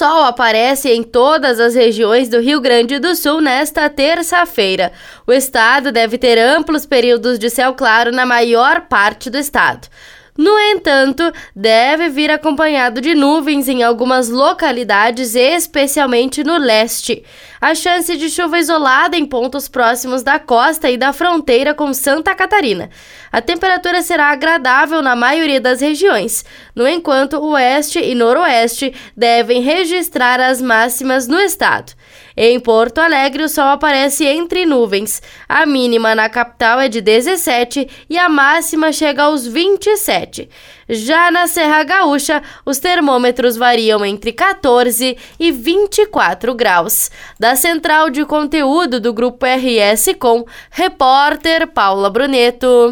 sol aparece em todas as regiões do Rio Grande do Sul nesta terça-feira. O estado deve ter amplos períodos de céu claro na maior parte do estado. No entanto, deve vir acompanhado de nuvens em algumas localidades, especialmente no leste. A chance de chuva isolada em pontos próximos da costa e da fronteira com Santa Catarina. A temperatura será agradável na maioria das regiões. No enquanto, o oeste e noroeste devem registrar as máximas no estado. Em Porto Alegre, o sol aparece entre nuvens. A mínima na capital é de 17 e a máxima chega aos 27. Já na Serra Gaúcha, os termômetros variam entre 14 e 24 graus. Da central de conteúdo do Grupo RS Com, repórter Paula Bruneto.